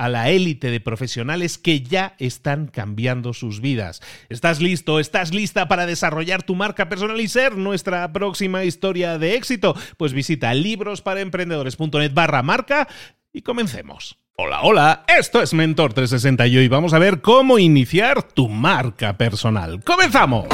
a la élite de profesionales que ya están cambiando sus vidas. ¿Estás listo? ¿Estás lista para desarrollar tu marca personal y ser nuestra próxima historia de éxito? Pues visita librosparaemprendedores.net barra marca y comencemos. Hola, hola, esto es Mentor 360 y hoy vamos a ver cómo iniciar tu marca personal. ¡Comenzamos!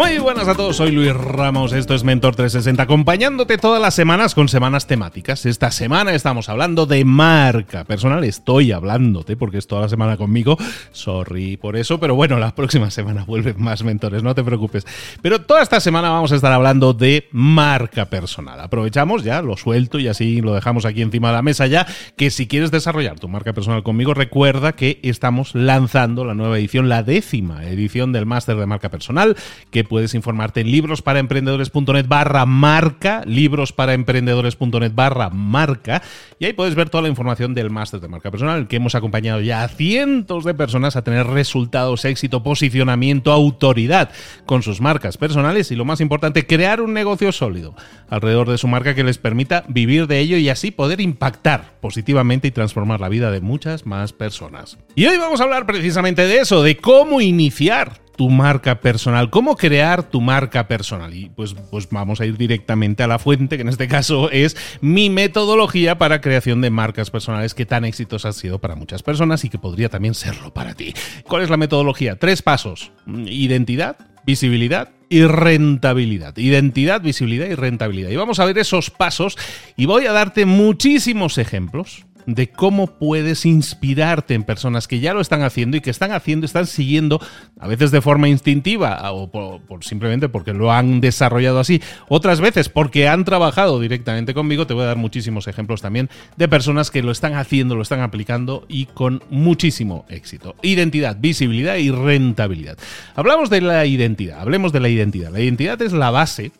Muy buenas a todos, soy Luis Ramos, esto es Mentor 360, acompañándote todas las semanas con semanas temáticas. Esta semana estamos hablando de marca personal, estoy hablándote porque es toda la semana conmigo, sorry por eso, pero bueno, la próxima semana vuelven más mentores, no te preocupes. Pero toda esta semana vamos a estar hablando de marca personal. Aprovechamos ya, lo suelto y así lo dejamos aquí encima de la mesa ya, que si quieres desarrollar tu marca personal conmigo, recuerda que estamos lanzando la nueva edición, la décima edición del máster de marca personal, que puedes informarte en librosparaemprendedores.net barra marca, librosparaemprendedores.net barra marca, y ahí puedes ver toda la información del máster de marca personal, que hemos acompañado ya a cientos de personas a tener resultados, éxito, posicionamiento, autoridad con sus marcas personales y lo más importante, crear un negocio sólido alrededor de su marca que les permita vivir de ello y así poder impactar positivamente y transformar la vida de muchas más personas. Y hoy vamos a hablar precisamente de eso, de cómo iniciar tu marca personal, cómo crear tu marca personal. Y pues, pues vamos a ir directamente a la fuente, que en este caso es mi metodología para creación de marcas personales que tan exitosa ha sido para muchas personas y que podría también serlo para ti. ¿Cuál es la metodología? Tres pasos. Identidad, visibilidad y rentabilidad. Identidad, visibilidad y rentabilidad. Y vamos a ver esos pasos y voy a darte muchísimos ejemplos de cómo puedes inspirarte en personas que ya lo están haciendo y que están haciendo, están siguiendo, a veces de forma instintiva o por, simplemente porque lo han desarrollado así, otras veces porque han trabajado directamente conmigo. Te voy a dar muchísimos ejemplos también de personas que lo están haciendo, lo están aplicando y con muchísimo éxito. Identidad, visibilidad y rentabilidad. Hablamos de la identidad, hablemos de la identidad. La identidad es la base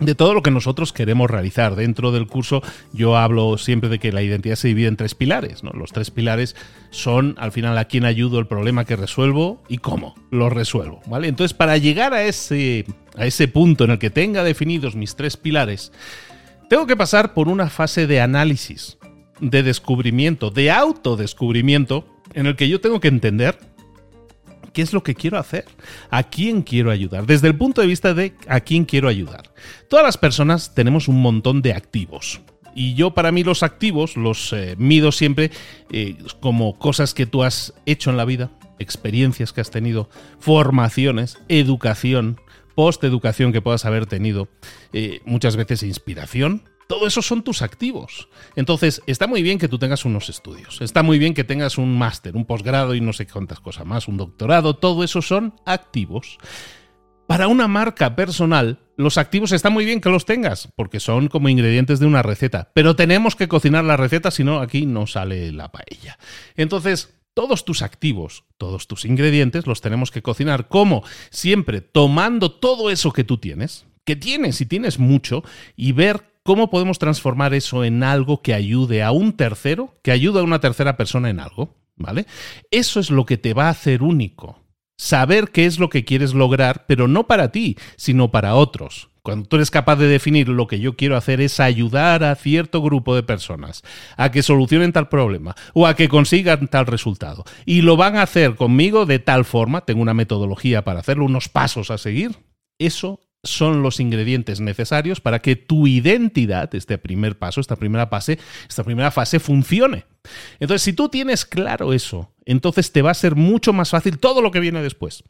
de todo lo que nosotros queremos realizar. Dentro del curso yo hablo siempre de que la identidad se divide en tres pilares. ¿no? Los tres pilares son al final a quién ayudo, el problema que resuelvo y cómo lo resuelvo. ¿vale? Entonces, para llegar a ese, a ese punto en el que tenga definidos mis tres pilares, tengo que pasar por una fase de análisis, de descubrimiento, de autodescubrimiento, en el que yo tengo que entender qué es lo que quiero hacer, a quién quiero ayudar, desde el punto de vista de a quién quiero ayudar. Todas las personas tenemos un montón de activos. Y yo para mí los activos los eh, mido siempre eh, como cosas que tú has hecho en la vida, experiencias que has tenido, formaciones, educación, post-educación que puedas haber tenido, eh, muchas veces inspiración, todo eso son tus activos. Entonces, está muy bien que tú tengas unos estudios, está muy bien que tengas un máster, un posgrado y no sé cuántas cosas más, un doctorado, todo eso son activos. Para una marca personal, los activos están muy bien que los tengas, porque son como ingredientes de una receta, pero tenemos que cocinar la receta, si no, aquí no sale la paella. Entonces, todos tus activos, todos tus ingredientes los tenemos que cocinar como siempre tomando todo eso que tú tienes, que tienes y tienes mucho y ver cómo podemos transformar eso en algo que ayude a un tercero, que ayude a una tercera persona en algo, ¿vale? Eso es lo que te va a hacer único. Saber qué es lo que quieres lograr, pero no para ti, sino para otros. Cuando tú eres capaz de definir lo que yo quiero hacer es ayudar a cierto grupo de personas a que solucionen tal problema o a que consigan tal resultado. Y lo van a hacer conmigo de tal forma, tengo una metodología para hacerlo, unos pasos a seguir. Eso son los ingredientes necesarios para que tu identidad, este primer paso, esta primera fase, esta primera fase funcione. Entonces, si tú tienes claro eso, entonces te va a ser mucho más fácil todo lo que viene después.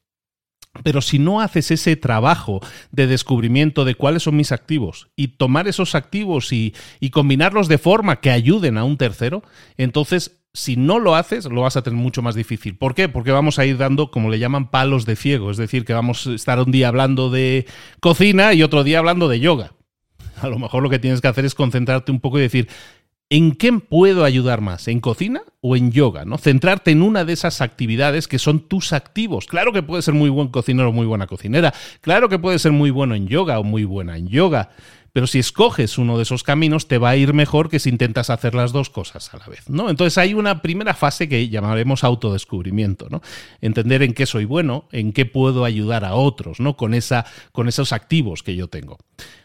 Pero si no haces ese trabajo de descubrimiento de cuáles son mis activos y tomar esos activos y, combinarlos de forma que ayuden a un tercero, entonces si no lo haces, lo vas a tener mucho más difícil. ¿Por qué? Porque vamos a ir dando, como le llaman, palos de ciego. Es decir, que vamos a estar un día hablando de cocina y otro día hablando de yoga. A lo mejor lo que tienes que hacer es concentrarte un poco y decir, ¿En qué puedo ayudar más? ¿En cocina o en yoga? ¿no? Centrarte en una de esas actividades que son tus activos. Claro que puedes ser muy buen cocinero o muy buena cocinera. Claro que puedes ser muy bueno en yoga o muy buena en yoga. Pero si escoges uno de esos caminos, te va a ir mejor que si intentas hacer las dos cosas a la vez. ¿no? Entonces hay una primera fase que llamaremos autodescubrimiento. ¿no? Entender en qué soy bueno, en qué puedo ayudar a otros, ¿no? con, esa, con esos activos que yo tengo.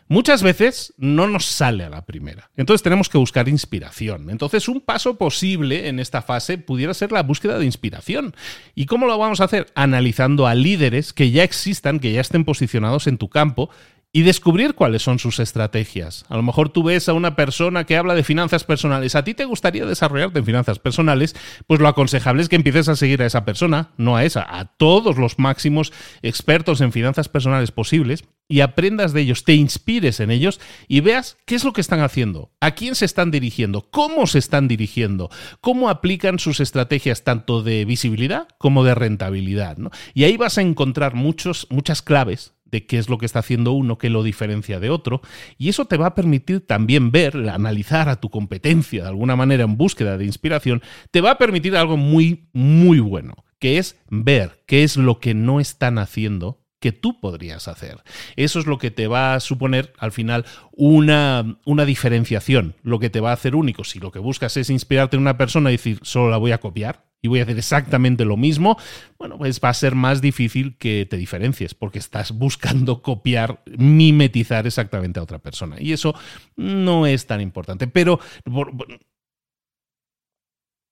Muchas veces no nos sale a la primera. Entonces tenemos que buscar inspiración. Entonces un paso posible en esta fase pudiera ser la búsqueda de inspiración. ¿Y cómo lo vamos a hacer? Analizando a líderes que ya existan, que ya estén posicionados en tu campo y descubrir cuáles son sus estrategias. A lo mejor tú ves a una persona que habla de finanzas personales. ¿A ti te gustaría desarrollarte en finanzas personales? Pues lo aconsejable es que empieces a seguir a esa persona, no a esa, a todos los máximos expertos en finanzas personales posibles y aprendas de ellos, te inspires en ellos y veas qué es lo que están haciendo, a quién se están dirigiendo, cómo se están dirigiendo, cómo aplican sus estrategias tanto de visibilidad como de rentabilidad. Y ahí vas a encontrar muchos, muchas claves de qué es lo que está haciendo uno que lo diferencia de otro, y eso te va a permitir también ver, analizar a tu competencia de alguna manera en búsqueda de inspiración, te va a permitir algo muy, muy bueno, que es ver qué es lo que no están haciendo que tú podrías hacer. Eso es lo que te va a suponer al final una, una, diferenciación, lo que te va a hacer único. Si lo que buscas es inspirarte en una persona y decir, solo la voy a copiar, y voy a hacer exactamente lo mismo, bueno, pues va a ser más difícil que te diferencies, porque estás buscando copiar, mimetizar exactamente a otra persona. Y eso no es tan importante. Pero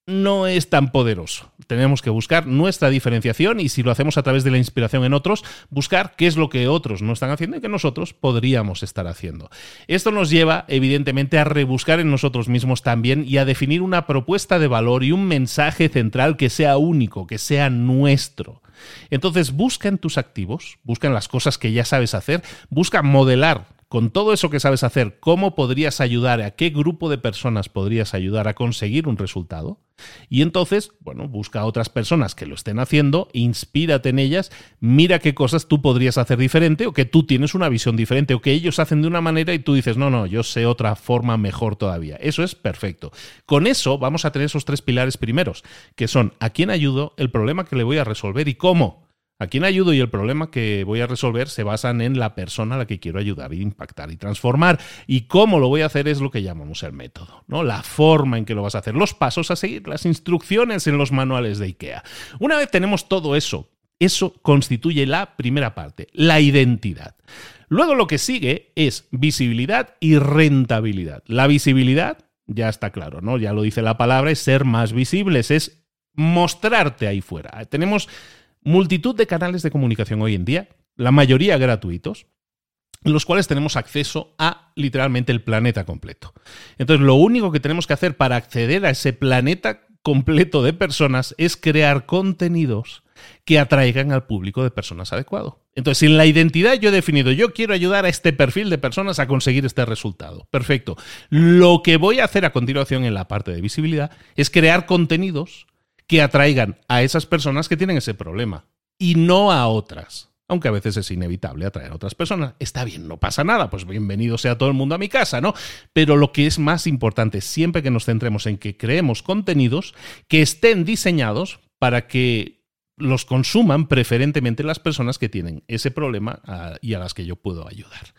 no es tan poderoso. Tenemos que buscar nuestra diferenciación y si lo hacemos a través de la inspiración en otros, buscar qué es lo que otros no están haciendo y que nosotros podríamos estar haciendo. Esto nos lleva, evidentemente, a rebuscar en nosotros mismos también y a definir una propuesta de valor y un mensaje central que sea único, que sea nuestro. Entonces, busca en tus activos, busca en las cosas que ya sabes hacer, busca modelar con todo eso que sabes hacer, ¿cómo podrías ayudar? ¿A qué grupo de personas podrías ayudar a conseguir un resultado? Y entonces, bueno, busca a otras personas que lo estén haciendo, inspírate en ellas, mira qué cosas tú podrías hacer diferente o que tú tienes una visión diferente o que ellos hacen de una manera y tú dices, no, no, yo sé otra forma mejor todavía. Eso es perfecto. Con eso vamos a tener esos tres pilares primeros, que son a quién ayudo, el problema que le voy a resolver y cómo. A quién ayudo y el problema que voy a resolver se basan en la persona a la que quiero ayudar, impactar y transformar. Y cómo lo voy a hacer es lo que llamamos el método, ¿no? La forma en que lo vas a hacer, los pasos a seguir, las instrucciones en los manuales de IKEA. Una vez tenemos todo eso, eso constituye la primera parte, la identidad. Luego lo que sigue es visibilidad y rentabilidad. La visibilidad, ya está claro, ¿no? Ya lo dice la palabra, es ser más visibles, es mostrarte ahí fuera. Tenemos multitud de canales de comunicación hoy en día, la mayoría gratuitos, en los cuales tenemos acceso a literalmente el planeta completo. Entonces, lo único que tenemos que hacer para acceder a ese planeta completo de personas es crear contenidos que atraigan al público de personas adecuado. Entonces, en la identidad yo he definido, yo quiero ayudar a este perfil de personas a conseguir este resultado. Perfecto. Lo que voy a hacer a continuación en la parte de visibilidad es crear contenidos que atraigan a esas personas que tienen ese problema y no a otras. Aunque a veces es inevitable atraer a otras personas. Está bien, no pasa nada, pues bienvenido sea todo el mundo a mi casa, ¿no? Pero lo que es más importante, siempre que nos centremos en que creemos contenidos que estén diseñados para que los consuman preferentemente las personas que tienen ese problema ah, y a las que yo puedo ayudar.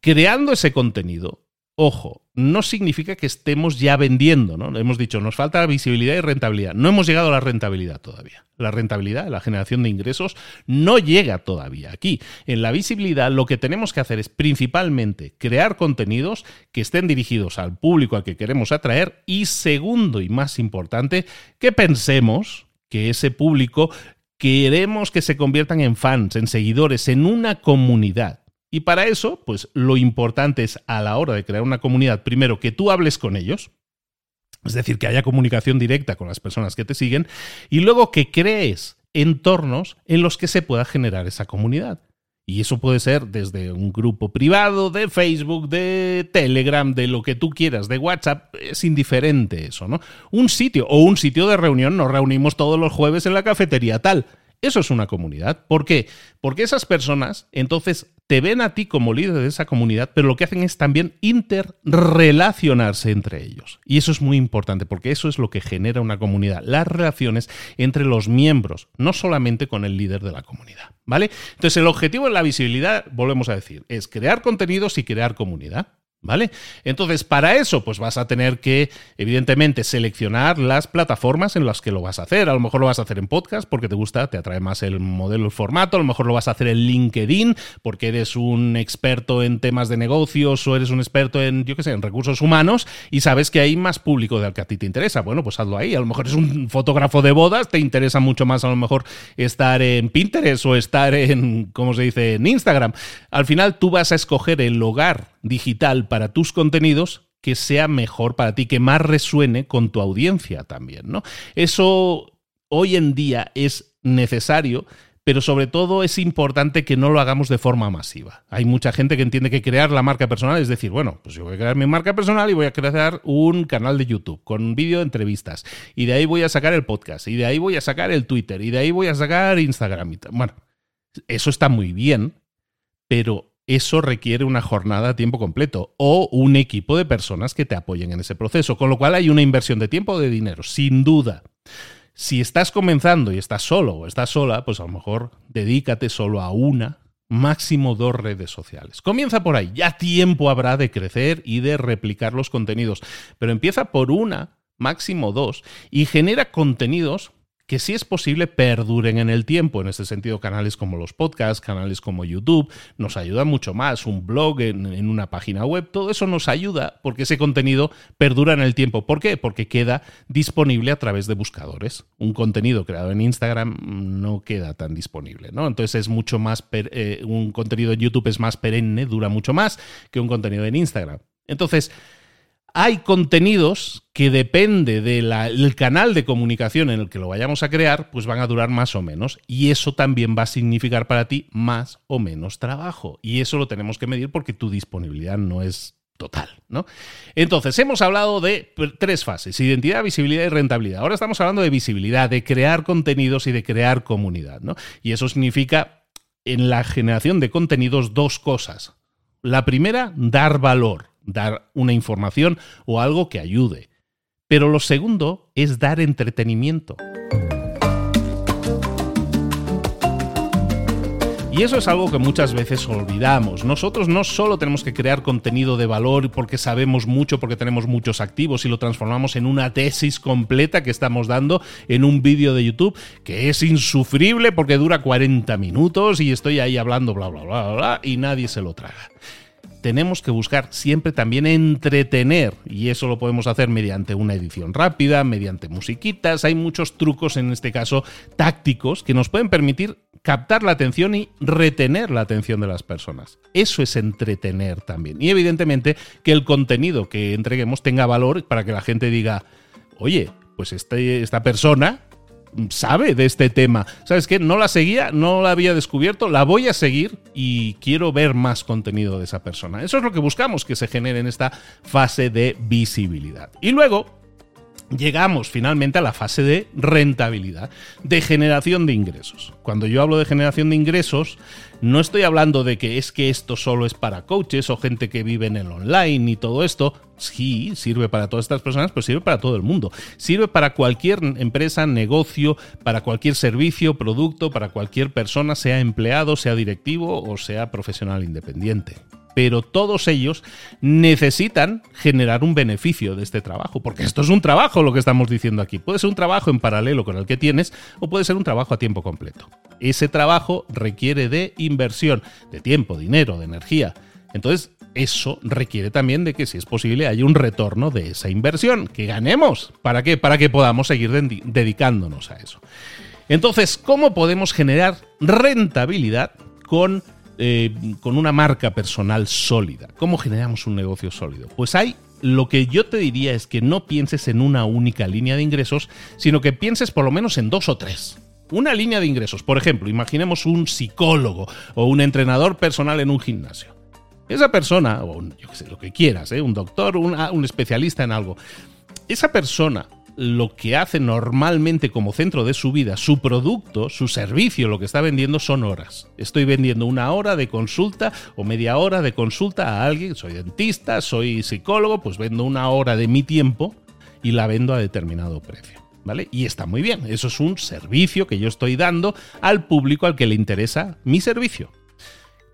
Creando ese contenido, ojo, no significa que estemos ya vendiendo, ¿no? Hemos dicho, nos falta visibilidad y rentabilidad. No hemos llegado a la rentabilidad todavía. La rentabilidad, la generación de ingresos, no llega todavía aquí. En la visibilidad lo que tenemos que hacer es principalmente crear contenidos que estén dirigidos al público al que queremos atraer y segundo y más importante, que pensemos que ese público queremos que se conviertan en fans, en seguidores, en una comunidad. Y para eso, pues lo importante es a la hora de crear una comunidad, primero que tú hables con ellos, es decir, que haya comunicación directa con las personas que te siguen, y luego que crees entornos en los que se pueda generar esa comunidad. Y eso puede ser desde un grupo privado, de Facebook, de Telegram, de lo que tú quieras, de WhatsApp, es indiferente eso, ¿no? Un sitio o un sitio de reunión, nos reunimos todos los jueves en la cafetería tal. Eso es una comunidad. ¿Por qué? Porque esas personas entonces te ven a ti como líder de esa comunidad, pero lo que hacen es también interrelacionarse entre ellos. Y eso es muy importante porque eso es lo que genera una comunidad, las relaciones entre los miembros, no solamente con el líder de la comunidad. ¿Vale? Entonces el objetivo de la visibilidad, volvemos a decir, es crear contenidos y crear comunidad. ¿Vale? Entonces, para eso, pues vas a tener que, evidentemente, seleccionar las plataformas en las que lo vas a hacer. A lo mejor lo vas a hacer en podcast porque te gusta, te atrae más el modelo, el formato. A lo mejor lo vas a hacer en LinkedIn porque eres un experto en temas de negocios o eres un experto en, yo qué sé, en recursos humanos y sabes que hay más público del que a ti te interesa. Bueno, pues hazlo ahí. A lo mejor es un fotógrafo de bodas, te interesa mucho más a lo mejor estar en Pinterest o estar en, ¿cómo se dice?, en Instagram. Al final tú vas a escoger el hogar digital para tus contenidos que sea mejor para ti, que más resuene con tu audiencia también, ¿no? Eso hoy en día es necesario, pero sobre todo es importante que no lo hagamos de forma masiva. Hay mucha gente que entiende que crear la marca personal es decir, bueno, pues yo voy a crear mi marca personal y voy a crear un canal de YouTube con vídeo de entrevistas, y de ahí voy a sacar el podcast, y de ahí voy a sacar el Twitter, y de ahí voy a sacar Instagram. Bueno, eso está muy bien, pero eso requiere una jornada a tiempo completo o un equipo de personas que te apoyen en ese proceso, con lo cual hay una inversión de tiempo o de dinero, sin duda. Si estás comenzando y estás solo o estás sola, pues a lo mejor dedícate solo a una, máximo dos redes sociales. Comienza por ahí, ya tiempo habrá de crecer y de replicar los contenidos, pero empieza por una, máximo dos, y genera contenidos que si es posible perduren en el tiempo. En ese sentido, canales como los podcasts, canales como YouTube, nos ayuda mucho más. Un blog en, una página web, todo eso nos ayuda porque ese contenido perdura en el tiempo. ¿Por qué? Porque queda disponible a través de buscadores. Un contenido creado en Instagram no queda tan disponible, ¿no? Entonces es mucho más, eh, un contenido en YouTube es más perenne, dura mucho más que un contenido en Instagram. Entonces, hay contenidos que depende del canal de comunicación en el que lo vayamos a crear, pues van a durar más o menos. Y eso también va a significar para ti más o menos trabajo. Y eso lo tenemos que medir porque tu disponibilidad no es total, ¿no? Entonces, hemos hablado de tres fases, identidad, visibilidad y rentabilidad. Ahora estamos hablando de visibilidad, de crear contenidos y de crear comunidad, ¿no? Y eso significa en la generación de contenidos dos cosas. La primera, dar valor dar una información o algo que ayude. Pero lo segundo es dar entretenimiento. Y eso es algo que muchas veces olvidamos. Nosotros no solo tenemos que crear contenido de valor porque sabemos mucho, porque tenemos muchos activos y lo transformamos en una tesis completa que estamos dando en un vídeo de YouTube que es insufrible porque dura 40 minutos y estoy ahí hablando bla bla bla bla y nadie se lo traga tenemos que buscar siempre también entretener y eso lo podemos hacer mediante una edición rápida, mediante musiquitas, hay muchos trucos en este caso tácticos que nos pueden permitir captar la atención y retener la atención de las personas. Eso es entretener también y evidentemente que el contenido que entreguemos tenga valor para que la gente diga, oye, pues este, esta persona sabe de este tema. ¿Sabes qué? No la seguía, no la había descubierto, la voy a seguir y quiero ver más contenido de esa persona. Eso es lo que buscamos que se genere en esta fase de visibilidad. Y luego, llegamos finalmente a la fase de rentabilidad, de generación de ingresos. Cuando yo hablo de generación de ingresos, no estoy hablando de que es que esto solo es para coaches o gente que vive en el online y todo esto. Sí, sirve para todas estas personas, pero sirve para todo el mundo. Sirve para cualquier empresa, negocio, para cualquier servicio, producto, para cualquier persona, sea empleado, sea directivo o sea profesional independiente pero todos ellos necesitan generar un beneficio de este trabajo, porque esto es un trabajo lo que estamos diciendo aquí. Puede ser un trabajo en paralelo con el que tienes o puede ser un trabajo a tiempo completo. Ese trabajo requiere de inversión, de tiempo, dinero, de energía. Entonces, eso requiere también de que, si es posible, haya un retorno de esa inversión, que ganemos. ¿Para qué? Para que podamos seguir dedicándonos a eso. Entonces, ¿cómo podemos generar rentabilidad con eh, con una marca personal sólida. ¿Cómo generamos un negocio sólido? Pues hay lo que yo te diría es que no pienses en una única línea de ingresos, sino que pienses por lo menos en dos o tres. Una línea de ingresos, por ejemplo, imaginemos un psicólogo o un entrenador personal en un gimnasio. Esa persona, o yo sé, lo que quieras, ¿eh? un doctor, un especialista en algo, esa persona lo que hace normalmente como centro de su vida, su producto, su servicio, lo que está vendiendo son horas. Estoy vendiendo una hora de consulta o media hora de consulta a alguien, soy dentista, soy psicólogo, pues vendo una hora de mi tiempo y la vendo a determinado precio. ¿Vale? Y está muy bien, eso es un servicio que yo estoy dando al público al que le interesa mi servicio.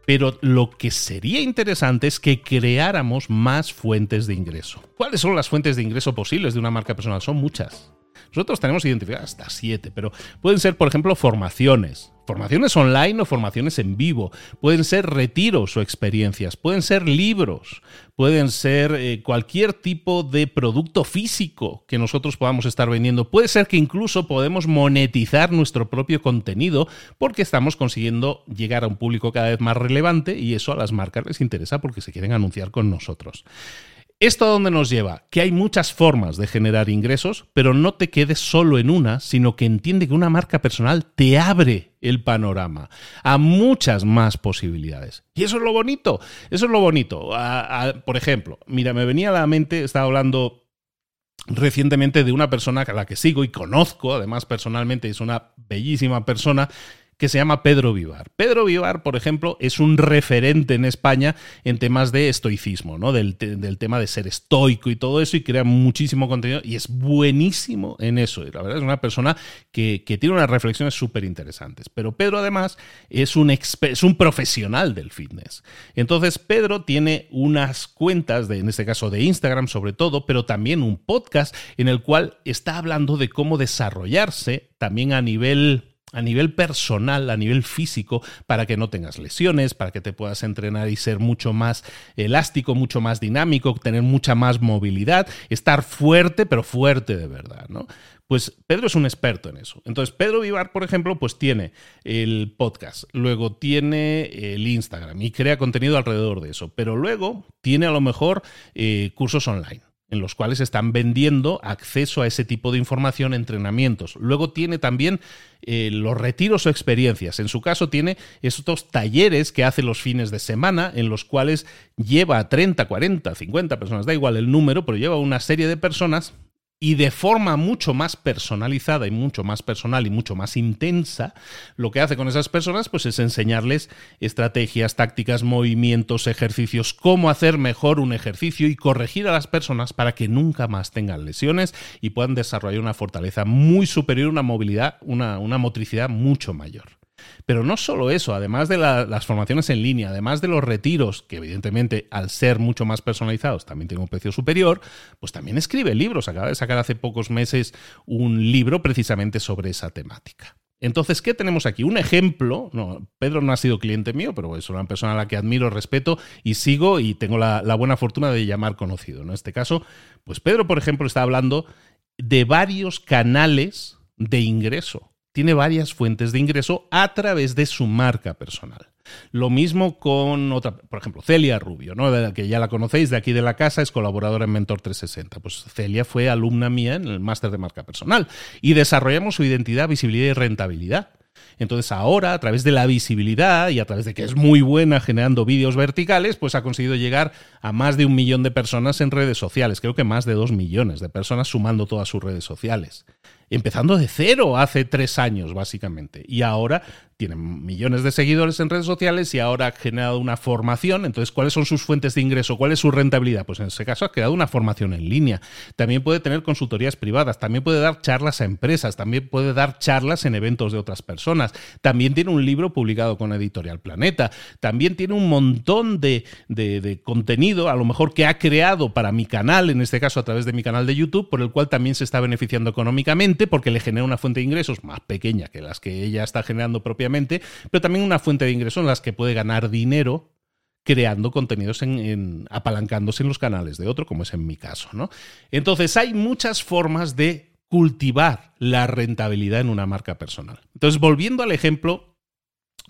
Pero lo que sería interesante es que creáramos más fuentes de ingreso. ¿Cuáles son las fuentes de ingreso posibles de una marca personal? Son muchas. Nosotros tenemos identificadas hasta siete, pero pueden ser, por ejemplo, formaciones. Formaciones online o formaciones en vivo. Pueden ser retiros o experiencias. Pueden ser libros. Pueden ser eh, cualquier tipo de producto físico que nosotros podamos estar vendiendo. Puede ser que incluso podemos monetizar nuestro propio contenido porque estamos consiguiendo llegar a un público cada vez más relevante y eso a las marcas les interesa porque se quieren anunciar con nosotros. ¿Esto a dónde nos lleva? Que hay muchas formas de generar ingresos, pero no te quedes solo en una, sino que entiende que una marca personal te abre el panorama a muchas más posibilidades. Y eso es lo bonito, eso es lo bonito. por ejemplo, mira, me venía a la mente, estaba hablando recientemente de una persona a la que sigo y conozco, además personalmente es una bellísima persona, que se llama Pedro Vivar. Pedro Vivar, por ejemplo, es un referente en España en temas de estoicismo, ¿no? Del, tema de ser estoico y todo eso, y crea muchísimo contenido y es buenísimo en eso. Y la verdad es una persona que, tiene unas reflexiones súper interesantes. Pero Pedro, además, es un, es un profesional del fitness. Entonces, Pedro tiene unas cuentas, de, en este caso de Instagram sobre todo, pero también un podcast en el cual está hablando de cómo desarrollarse también a nivel a nivel personal, a nivel físico, para que no tengas lesiones, para que te puedas entrenar y ser mucho más elástico, mucho más dinámico, tener mucha más movilidad, estar fuerte, pero fuerte de verdad, ¿no? Pues Pedro es un experto en eso. Entonces, Pedro Vivar, por ejemplo, pues tiene el podcast, luego tiene el Instagram y crea contenido alrededor de eso, pero luego tiene a lo mejor eh, cursos online en los cuales están vendiendo acceso a ese tipo de información, entrenamientos. Luego tiene también eh, los retiros o experiencias. En su caso tiene estos talleres que hace los fines de semana en los cuales lleva a 30, 40, 50 personas, da igual el número, pero lleva una serie de personas y de forma mucho más personalizada y mucho más personal y mucho más intensa, lo que hace con esas personas pues es enseñarles estrategias, tácticas, movimientos, ejercicios, cómo hacer mejor un ejercicio y corregir a las personas para que nunca más tengan lesiones y puedan desarrollar una fortaleza muy superior, una movilidad, una, una motricidad mucho mayor. Pero no solo eso, además de las formaciones en línea, además de los retiros, que evidentemente al ser mucho más personalizados también tienen un precio superior, pues también escribe libros. Acaba de sacar hace pocos meses un libro precisamente sobre esa temática. Entonces, ¿qué tenemos aquí? Un ejemplo, Pedro no ha sido cliente mío, pero es una persona a la que admiro, respeto y sigo y tengo la buena fortuna de llamar conocido. En este caso, pues Pedro, por ejemplo, está hablando de varios canales de ingreso tiene varias fuentes de ingreso a través de su marca personal. Lo mismo con otra, por ejemplo, Celia Rubio, ¿no? que ya la conocéis de aquí de la casa, es colaboradora en Mentor 360. Pues Celia fue alumna mía en el máster de marca personal y desarrollamos su identidad, visibilidad y rentabilidad. Entonces ahora, a través de la visibilidad y a través de que es muy buena generando vídeos verticales, pues ha conseguido llegar a más de un millón de personas en redes sociales. Creo que más de dos millones de personas sumando todas sus redes sociales empezando de cero hace tres años, básicamente. Y ahora tienen millones de seguidores en redes sociales y ahora ha generado una formación. Entonces, ¿cuáles son sus fuentes de ingreso? ¿Cuál es su rentabilidad? Pues en ese caso ha creado una formación en línea. También puede tener consultorías privadas, también puede dar charlas a empresas, también puede dar charlas en eventos de otras personas. También tiene un libro publicado con Editorial Planeta. También tiene un montón de, de contenido, a lo mejor que ha creado para mi canal, en este caso a través de mi canal de YouTube, por el cual también se está beneficiando económicamente porque le genera una fuente de ingresos más pequeña que las que ella está generando propiamente pero también una fuente de ingresos en las que puede ganar dinero creando contenidos en, apalancándose en los canales de otro, como es en mi caso, ¿no? Entonces hay muchas formas de cultivar la rentabilidad en una marca personal. Entonces, volviendo al ejemplo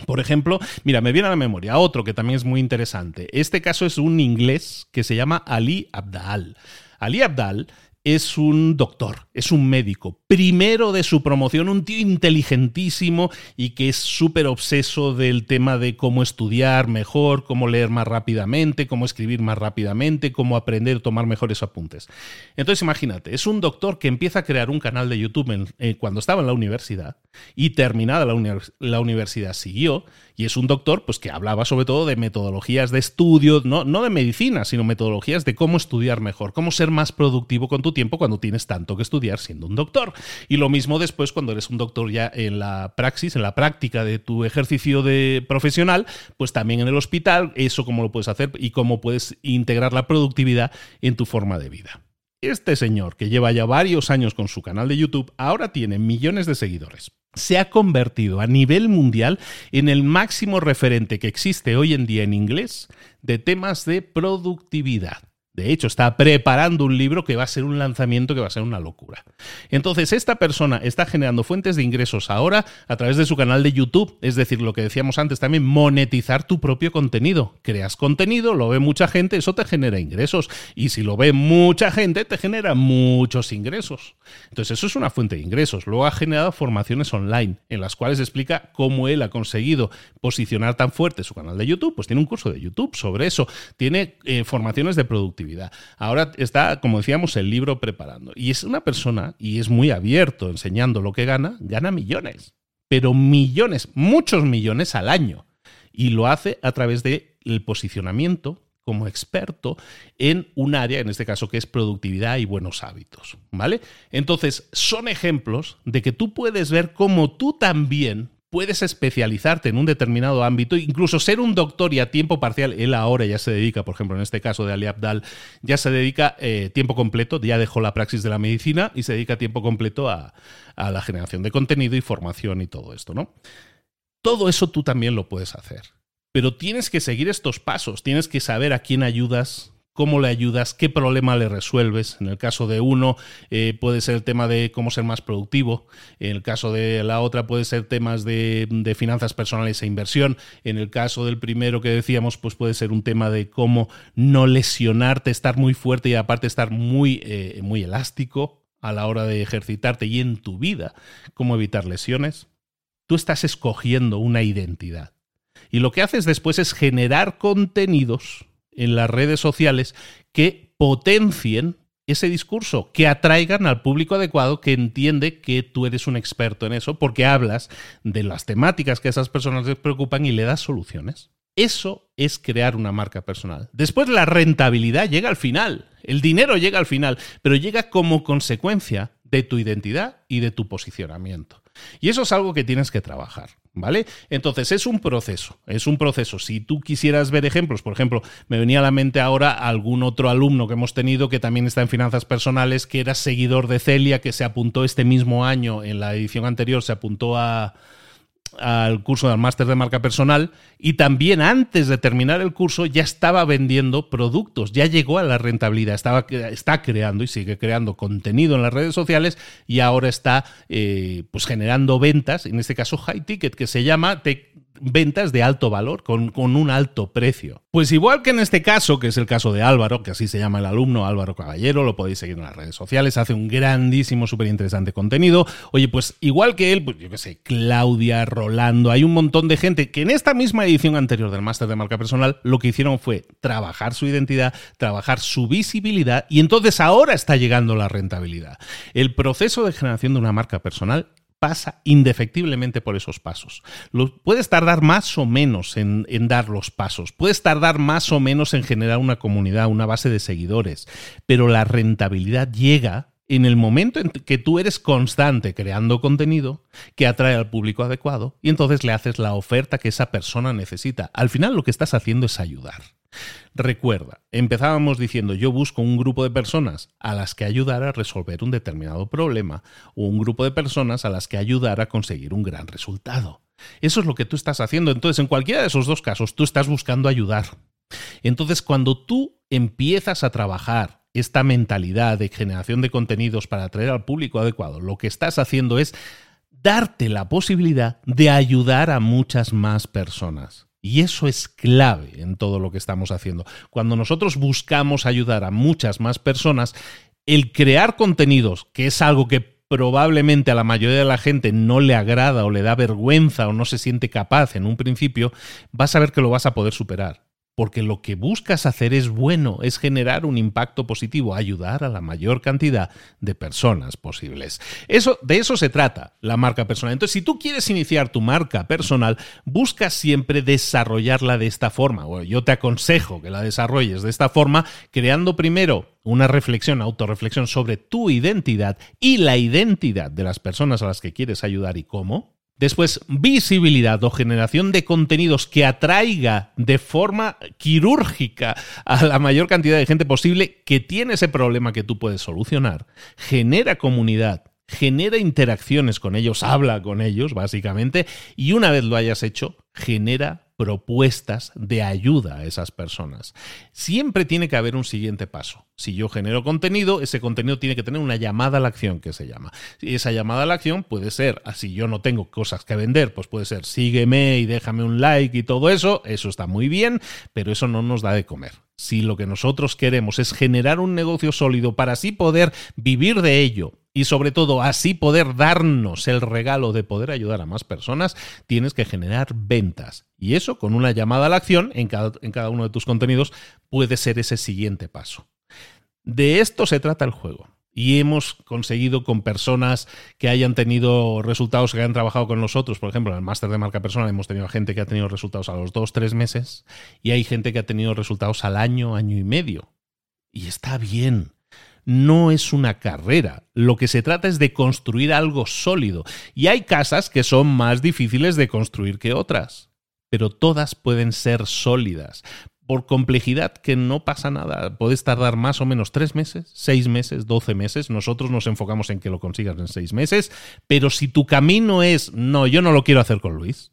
por ejemplo, mira, me viene a la memoria otro que también es muy interesante. Este caso es un inglés que se llama Ali Abdal. Ali Abdal es un doctor, es un médico. Primero de su promoción, un tío inteligentísimo y que es súper obseso del tema de cómo estudiar mejor, cómo leer más rápidamente, cómo escribir más rápidamente, cómo aprender tomar mejores apuntes. Entonces imagínate, es un doctor que empieza a crear un canal de YouTube eh, cuando estaba en la universidad y terminada la, universidad siguió y es un doctor pues que hablaba sobre todo de metodologías de estudio, no, no de medicina, sino metodologías de cómo estudiar mejor, cómo ser más productivo con tu tiempo cuando tienes tanto que estudiar siendo un doctor. Y lo mismo después cuando eres un doctor ya en la praxis, en la práctica de tu ejercicio de profesional, pues también en el hospital, eso cómo lo puedes hacer y cómo puedes integrar la productividad en tu forma de vida. Este señor, que lleva ya varios años con su canal de YouTube, ahora tiene millones de seguidores. Se ha convertido a nivel mundial en el máximo referente que existe hoy en día en inglés de temas de productividad. De hecho, está preparando un libro que va a ser un lanzamiento que va a ser una locura. Entonces, esta persona está generando fuentes de ingresos ahora a través de su canal de YouTube. Es decir, lo que decíamos antes también, monetizar tu propio contenido. Creas contenido, lo ve mucha gente, eso te genera ingresos. Y si lo ve mucha gente, te genera muchos ingresos. Entonces, eso es una fuente de ingresos. Luego ha generado formaciones online en las cuales explica cómo él ha conseguido posicionar tan fuerte su canal de YouTube. Pues tiene un curso de YouTube sobre eso. Tiene eh, formaciones de productividad Ahora está, como decíamos, el libro preparando. Y es una persona, y es muy abierto enseñando lo que gana, gana millones. Pero millones, muchos millones al año. Y lo hace a través del posicionamiento como experto en un área, en este caso que es productividad y buenos hábitos, ¿vale? Entonces, son ejemplos de que tú puedes ver cómo tú también puedes especializarte en un determinado ámbito, incluso ser un doctor y a tiempo parcial. Él ahora ya se dedica, por ejemplo, en este caso de Ali Abdal, ya se dedica eh, tiempo completo, ya dejó la praxis de la medicina y se dedica tiempo completo a, a la generación de contenido y formación y todo esto, ¿no? Todo eso tú también lo puedes hacer. Pero tienes que seguir estos pasos, tienes que saber a quién ayudas, cómo le ayudas, qué problema le resuelves. En el caso de uno eh, puede ser el tema de cómo ser más productivo, en el caso de la otra puede ser temas de, finanzas personales e inversión, en el caso del primero que decíamos pues puede ser un tema de cómo no lesionarte, estar muy fuerte y aparte estar muy, eh, muy elástico a la hora de ejercitarte y en tu vida, cómo evitar lesiones. Tú estás escogiendo una identidad. Y lo que haces después es generar contenidos en las redes sociales que potencien ese discurso, que atraigan al público adecuado que entiende que tú eres un experto en eso, porque hablas de las temáticas que a esas personas les preocupan y le das soluciones. Eso es crear una marca personal. Después la rentabilidad llega al final, el dinero llega al final, pero llega como consecuencia de tu identidad y de tu posicionamiento. Y eso es algo que tienes que trabajar. ¿Vale? Entonces es un proceso, es un proceso. Si tú quisieras ver ejemplos, por ejemplo, me venía a la mente ahora algún otro alumno que hemos tenido que también está en finanzas personales, que era seguidor de Celia, que se apuntó este mismo año, en la edición anterior, se apuntó a, al curso del máster de marca personal y también antes de terminar el curso ya estaba vendiendo productos, ya llegó a la rentabilidad, estaba, está creando y sigue creando contenido en las redes sociales y ahora está eh, pues generando ventas, en este caso high ticket, que se llama, te, ventas de alto valor, con, con, un alto precio. Pues igual que en este caso, que es el caso de Álvaro, que así se llama el alumno Álvaro Caballero, lo podéis seguir en las redes sociales, hace un grandísimo, súper interesante contenido. Oye, pues igual que él, pues yo qué sé, Claudia, Rolando, hay un montón de gente que en esta misma edición anterior del máster de marca personal lo que hicieron fue trabajar su identidad, trabajar su visibilidad y entonces ahora está llegando la rentabilidad. El proceso de generación de una marca personal pasa indefectiblemente por esos pasos. puedes tardar más o menos en, en, dar los pasos, puedes tardar más o menos en generar una comunidad, una base de seguidores, pero la rentabilidad llega en el momento en que tú eres constante creando contenido que atrae al público adecuado y entonces le haces la oferta que esa persona necesita. Al final lo que estás haciendo es ayudar. Recuerda, empezábamos diciendo yo busco un grupo de personas a las que ayudar a resolver un determinado problema o un grupo de personas a las que ayudar a conseguir un gran resultado. Eso es lo que tú estás haciendo. Entonces, en cualquiera de esos dos casos, tú estás buscando ayudar. Entonces, cuando tú empiezas a trabajar esta mentalidad de generación de contenidos para atraer al público adecuado, lo que estás haciendo es darte la posibilidad de ayudar a muchas más personas. Y eso es clave en todo lo que estamos haciendo. Cuando nosotros buscamos ayudar a muchas más personas, el crear contenidos, que es algo que probablemente a la mayoría de la gente no le agrada o le da vergüenza o no se siente capaz en un principio, vas a ver que lo vas a poder superar porque lo que buscas hacer es bueno, es generar un impacto positivo, ayudar a la mayor cantidad de personas posibles. Eso, de eso se trata la marca personal. Entonces, si tú quieres iniciar tu marca personal, busca siempre desarrollarla de esta forma. yo te aconsejo que la desarrolles de esta forma, creando primero una reflexión, autorreflexión sobre tu identidad y la identidad de las personas a las que quieres ayudar y cómo. Después, visibilidad o generación de contenidos que atraiga de forma quirúrgica a la mayor cantidad de gente posible que tiene ese problema que tú puedes solucionar. Genera comunidad, genera interacciones con ellos, habla con ellos, básicamente, y una vez lo hayas hecho, genera propuestas de ayuda a esas personas. Siempre tiene que haber un siguiente paso. Si yo genero contenido, ese contenido tiene que tener una llamada a la acción que se llama. Y esa llamada a la acción puede ser, así yo no tengo cosas que vender, pues puede ser sígueme y déjame un like y todo eso, eso está muy bien, pero eso no nos da de comer. Si lo que nosotros queremos es generar un negocio sólido para así poder vivir de ello, y sobre todo así poder darnos el regalo de poder ayudar a más personas, tienes que generar ventas. Y eso, con una llamada a la acción en cada, en cada uno de tus contenidos, puede ser ese siguiente paso. De esto se trata el juego. Y hemos conseguido con personas que hayan tenido resultados, que hayan trabajado con nosotros, por ejemplo, en el máster de marca personal hemos tenido gente que ha tenido resultados a los dos, tres meses y hay gente que ha tenido resultados al año, año y medio. Y está bien no es una carrera. Lo que se trata es de construir algo sólido. Y hay casas que son más difíciles de construir que otras, pero todas pueden ser sólidas. Por complejidad que no pasa nada, puedes tardar más o menos tres meses, seis meses, doce meses. Nosotros nos enfocamos en que lo consigas en seis meses, pero si tu camino es, no, yo no lo quiero hacer con Luis,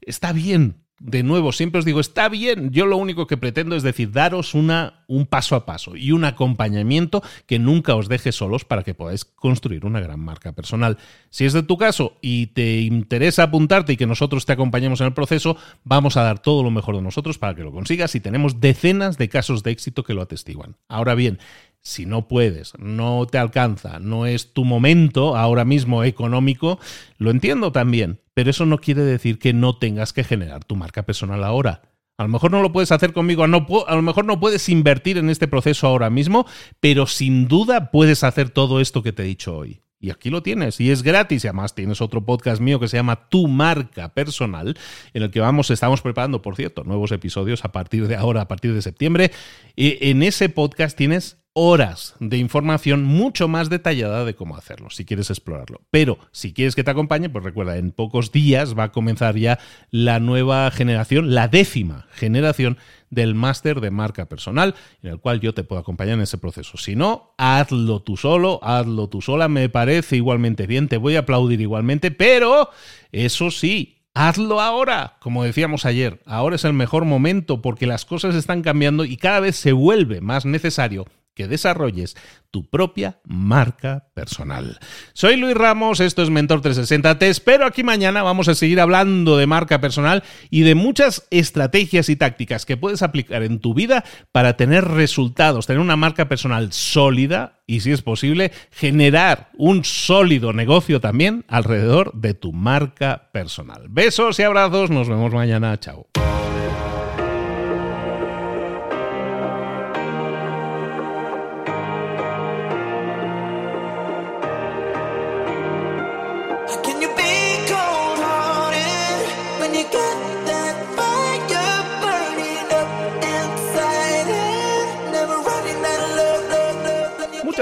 está bien, de nuevo, siempre os digo, está bien, yo lo único que pretendo es decir, daros una, un paso a paso y un acompañamiento que nunca os deje solos para que podáis construir una gran marca personal. Si es de tu caso y te interesa apuntarte y que nosotros te acompañemos en el proceso, vamos a dar todo lo mejor de nosotros para que lo consigas y tenemos decenas de casos de éxito que lo atestiguan. Ahora bien, si no puedes, no te alcanza, no es tu momento ahora mismo económico, lo entiendo también, pero eso no quiere decir que no tengas que generar tu marca personal ahora. A lo mejor no lo puedes hacer conmigo, a, lo mejor no puedes invertir en este proceso ahora mismo, pero sin duda puedes hacer todo esto que te he dicho hoy. Y aquí lo tienes, y es gratis. Y además tienes otro podcast mío que se llama Tu Marca Personal, en el que vamos, estamos preparando, por cierto, nuevos episodios a partir de ahora, a partir de septiembre. Y en ese podcast tienes horas de información mucho más detallada de cómo hacerlo, si quieres explorarlo. Pero si quieres que te acompañe, pues recuerda, en pocos días va a comenzar ya la nueva generación, la décima generación del máster de marca personal, en el cual yo te puedo acompañar en ese proceso. Si no, hazlo tú solo, hazlo tú sola, me parece igualmente bien, te voy a aplaudir igualmente, pero eso sí, Hazlo ahora, como decíamos ayer, ahora es el mejor momento porque las cosas están cambiando y cada vez se vuelve más necesario que desarrolles tu propia marca personal. Soy Luis Ramos, esto es Mentor 360. Te espero aquí mañana. Vamos a seguir hablando de marca personal y de muchas estrategias y tácticas que puedes aplicar en tu vida para tener resultados, tener una marca personal sólida y, si es posible, generar un sólido negocio también alrededor de tu marca personal. Besos y abrazos. Nos vemos mañana. Chao.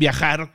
viajar